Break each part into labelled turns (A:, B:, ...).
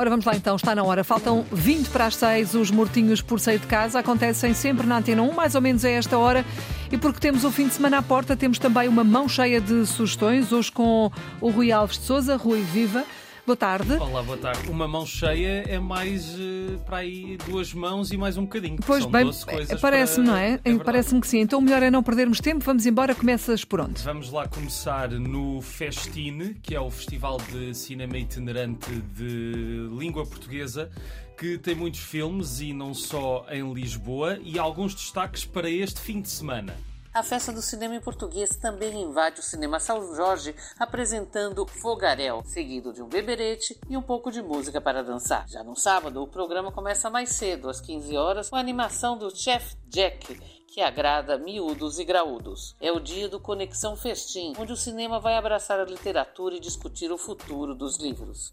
A: Ora, vamos lá então, está na hora. Faltam 20 para as 6. Os mortinhos por sair de casa acontecem sempre na Antena 1, mais ou menos a esta hora. E porque temos o fim de semana à porta, temos também uma mão cheia de sugestões. Hoje com o Rui Alves de Souza. Rui, viva. Boa tarde.
B: Olá, boa tarde. Uma mão cheia é mais uh, para aí duas mãos e mais um bocadinho.
A: Pois
B: São
A: bem,
B: parece-me,
A: para... não é?
B: é
A: Parece-me que sim. Então melhor é não perdermos tempo. Vamos embora. Começas por onde?
B: Vamos lá começar no Festine, que é o Festival de Cinema Itinerante de Língua Portuguesa, que tem muitos filmes e não só em Lisboa, e alguns destaques para este fim de semana.
C: A festa do cinema em português também invade o Cinema São Jorge, apresentando Fogaréu, seguido de um beberete e um pouco de música para dançar. Já no sábado, o programa começa mais cedo, às 15 horas, com a animação do Chef Jack, que agrada miúdos e graúdos. É o dia do Conexão Festim, onde o cinema vai abraçar a literatura e discutir o futuro dos livros.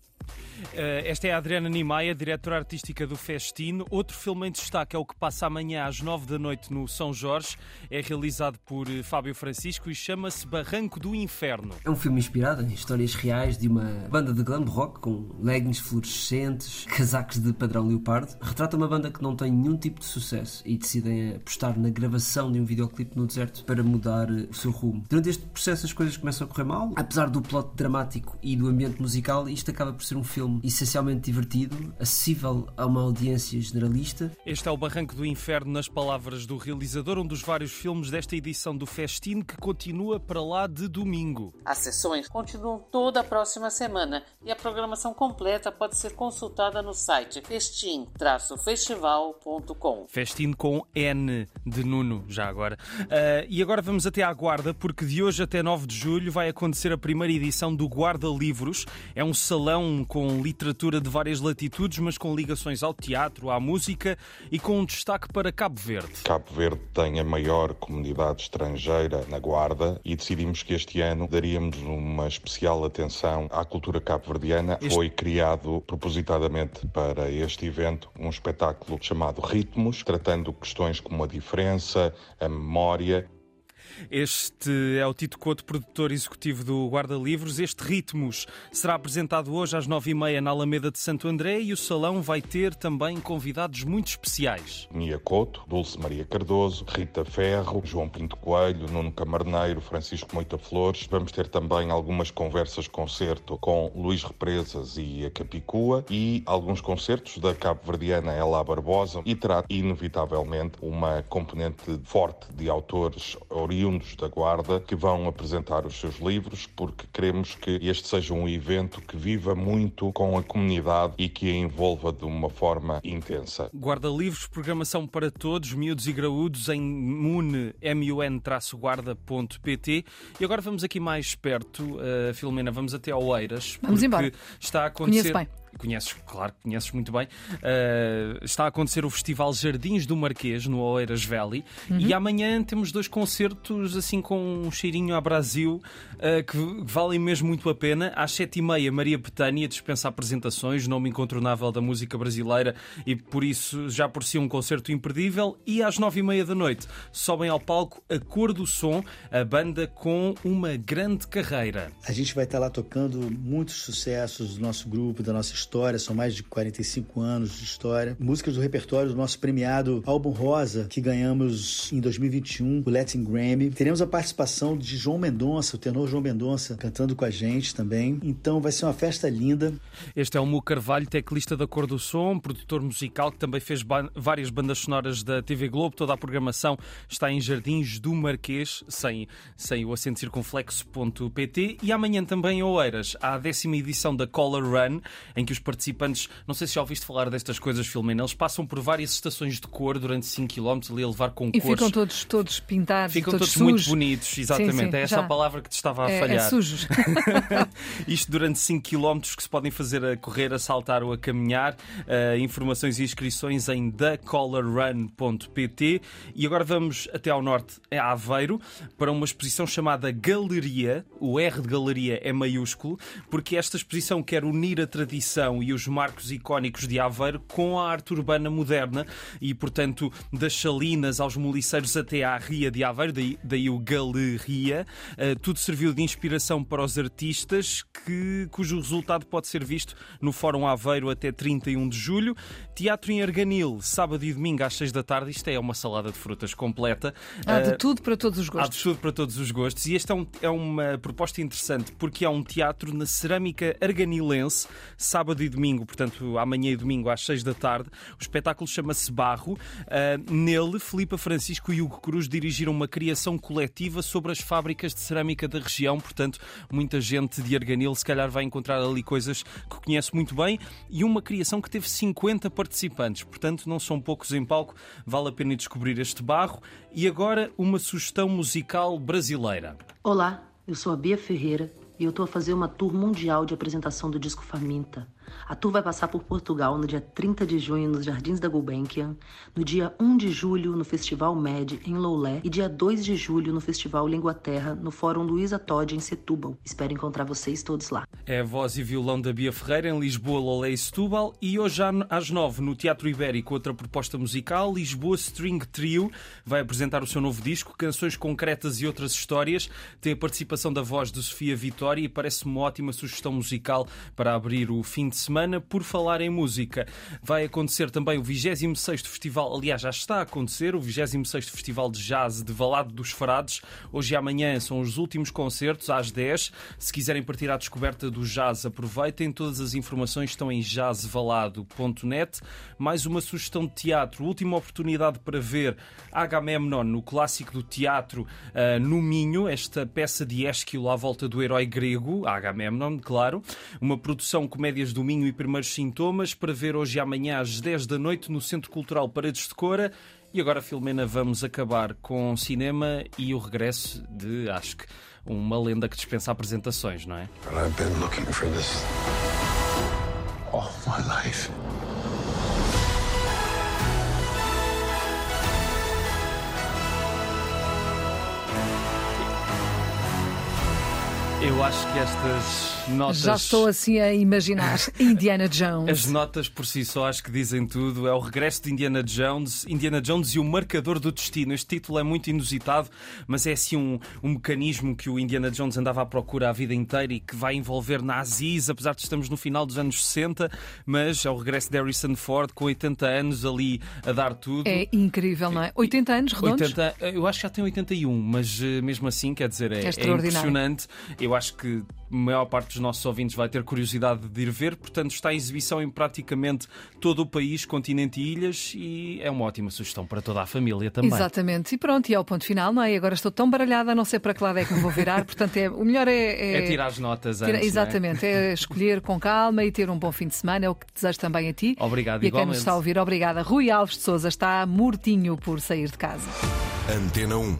B: Uh, esta é a Adriana Nimaia, diretora artística do Festino. Outro filme em destaque é o que passa amanhã às nove da noite no São Jorge. É realizado por uh, Fábio Francisco e chama-se Barranco do Inferno.
D: É um filme inspirado em histórias reais de uma banda de glam rock com leggings fluorescentes, casacos de padrão leopardo. Retrata uma banda que não tem nenhum tipo de sucesso e decidem apostar na gravação de um videoclipe no deserto para mudar uh, o seu rumo. Durante este processo as coisas começam a correr mal. Apesar do plot dramático e do ambiente musical, isto acaba por ser um filme filme essencialmente divertido, acessível a uma audiência generalista.
B: Este é o Barranco do Inferno, nas palavras do realizador, um dos vários filmes desta edição do Festim que continua para lá de domingo.
C: As sessões continuam toda a próxima semana e a programação completa pode ser consultada no site festim-festival.com.
B: Festim com N de Nuno, já agora. Uh, e agora vamos até à Guarda, porque de hoje até 9 de julho vai acontecer a primeira edição do Guarda Livros. É um salão com literatura de várias latitudes, mas com ligações ao teatro, à música e com um destaque para Cabo Verde.
E: Cabo Verde tem a maior comunidade estrangeira na Guarda e decidimos que este ano daríamos uma especial atenção à cultura cabo-verdiana. Este... Foi criado propositadamente para este evento um espetáculo chamado Ritmos, tratando questões como a diferença, a memória
B: este é o Tito Couto, produtor executivo do Guarda Livros. Este Ritmos será apresentado hoje às nove e meia na Alameda de Santo André e o salão vai ter também convidados muito especiais.
E: Mia Couto, Dulce Maria Cardoso, Rita Ferro, João Pinto Coelho, Nuno Camarneiro, Francisco Moita Flores. Vamos ter também algumas conversas concerto com Luís Represas e a Capicua e alguns concertos da cabo-verdiana Ela Barbosa e terá inevitavelmente uma componente forte de autores oriundos oriundos da Guarda que vão apresentar os seus livros, porque queremos que este seja um evento que viva muito com a comunidade e que a envolva de uma forma intensa.
B: Guarda Livros, programação para todos, miúdos e graúdos, em mun-guarda.pt. E agora vamos aqui mais perto, uh, Filomena, vamos até Oeiras.
A: Vamos embora.
B: Está a acontecer.
A: Conheço bem
B: conheces, claro que conheces muito bem. Uh, está a acontecer o Festival Jardins do Marquês, no Oeiras Valley, uhum. e amanhã temos dois concertos assim com um cheirinho a Brasil uh, que valem mesmo muito a pena. Às sete e meia, Maria Betânia dispensa apresentações, nome incontornável da música brasileira e por isso já por si um concerto imperdível. E às nove e meia da noite sobem ao palco A Cor do Som, a banda com uma grande carreira.
F: A gente vai estar lá tocando muitos sucessos do nosso grupo, da nossa história, são mais de 45 anos de história. Músicas do repertório do nosso premiado Álbum Rosa, que ganhamos em 2021, o Latin Grammy. Teremos a participação de João Mendonça, o tenor João Mendonça, cantando com a gente também. Então vai ser uma festa linda.
B: Este é o Mu Carvalho, teclista da Cor do Som, produtor musical que também fez ba várias bandas sonoras da TV Globo. Toda a programação está em Jardins do Marquês, sem, sem o acento circunflexo.pt. E amanhã também em Oeiras, há a décima edição da Color Run, em que os participantes, não sei se já ouviste falar destas coisas, Filomena, eles passam por várias estações de cor durante 5 km ali a levar com
A: e
B: cores.
A: E ficam todos, todos pintados,
B: ficam
A: todos,
B: todos muito bonitos, exatamente. Sim, sim, é essa
A: já.
B: a palavra que te estava a
A: é,
B: falhar.
A: É sujos.
B: Isto durante 5 km que se podem fazer a correr, a saltar ou a caminhar. Uh, informações e inscrições em thecolorrun.pt. E agora vamos até ao norte, a Aveiro, para uma exposição chamada Galeria. O R de Galeria é maiúsculo, porque esta exposição quer unir a tradição tradição e os marcos icónicos de Aveiro com a arte urbana moderna e, portanto, das salinas aos moliceiros até à Ria de Aveiro, daí, daí o Galeria. Uh, tudo serviu de inspiração para os artistas, que, cujo resultado pode ser visto no Fórum Aveiro até 31 de julho. Teatro em Arganil, sábado e domingo às 6 da tarde. Isto é uma salada de frutas completa.
A: Há de uh, tudo para todos os gostos.
B: Há de tudo para todos os gostos. E esta é, um, é uma proposta interessante porque há um teatro na cerâmica arganilense, sábado e domingo, portanto, amanhã e domingo às 6 da tarde. O espetáculo chama-se Barro. Uh, nele, Filipa Francisco e Hugo Cruz dirigiram uma criação coletiva sobre as fábricas de cerâmica da região. Portanto, muita gente de Arganil se calhar vai encontrar ali coisas que conhece muito bem e uma criação que teve 50 participantes. Portanto, não são poucos em palco. Vale a pena descobrir este barro. E agora, uma sugestão musical brasileira.
G: Olá, eu sou a Bia Ferreira e eu estou a fazer uma tour mundial de apresentação do disco Faminta. A tour vai passar por Portugal no dia 30 de junho nos Jardins da Gulbenkian, no dia 1 de julho no Festival Med em Loulé e dia 2 de julho no Festival Língua Terra no Fórum Luísa Todd em Setúbal. Espero encontrar vocês todos lá.
B: É a voz e violão da Bia Ferreira em Lisboa, Loulé e Setúbal e hoje às 9 no Teatro Ibérico outra proposta musical, Lisboa String Trio vai apresentar o seu novo disco, canções concretas e outras histórias. Tem a participação da voz de Sofia Vitória e parece uma ótima sugestão musical para abrir o fim de de semana. Por falar em música, vai acontecer também o 26 Festival, aliás, já está a acontecer, o 26 Festival de Jazz de Valado dos Frades. Hoje e amanhã são os últimos concertos, às 10. Se quiserem partir à descoberta do jazz, aproveitem. Todas as informações estão em jazzvalado.net. Mais uma sugestão de teatro, última oportunidade para ver Agamemnon, no clássico do teatro uh, no Minho, esta peça de Ésquilo à volta do herói grego, Agamemnon, claro. Uma produção comédias do Minho e Primeiros Sintomas para ver hoje e amanhã às 10 da noite no Centro Cultural Paredes de Cora. E agora, Filomena, vamos acabar com cinema e o regresso de, acho que, uma lenda que dispensa apresentações, não é? But I've been looking for this all my life. Eu acho que estas notas.
A: Já estou assim a imaginar Indiana Jones.
B: As notas por si só acho que dizem tudo. É o regresso de Indiana Jones, Indiana Jones e o marcador do destino. Este título é muito inusitado, mas é assim um, um mecanismo que o Indiana Jones andava à procura a vida inteira e que vai envolver nazis, apesar de estamos no final dos anos 60, mas é o regresso de Harrison Ford com 80 anos ali a dar tudo.
A: É incrível, não é? 80 anos redondos?
B: 80, eu acho que já tem 81, mas eh, mesmo assim, quer dizer, é, é, é impressionante. Eu acho que a maior parte dos nossos ouvintes vai ter curiosidade de ir ver, portanto está em exibição em praticamente todo o país, continente e ilhas e é uma ótima sugestão para toda a família também.
A: Exatamente, e pronto, e ao ponto final, não é? Agora estou tão baralhada, não sei para que lado é que me vou virar, portanto é, o melhor é...
B: É, é tirar as notas antes,
A: é? Exatamente, é? é? escolher com calma e ter um bom fim de semana, é o que desejo também a ti.
B: Obrigado,
A: e
B: a quem
A: nos está a ouvir, obrigada. Rui Alves de Souza está mortinho por sair de casa.
H: Antena 1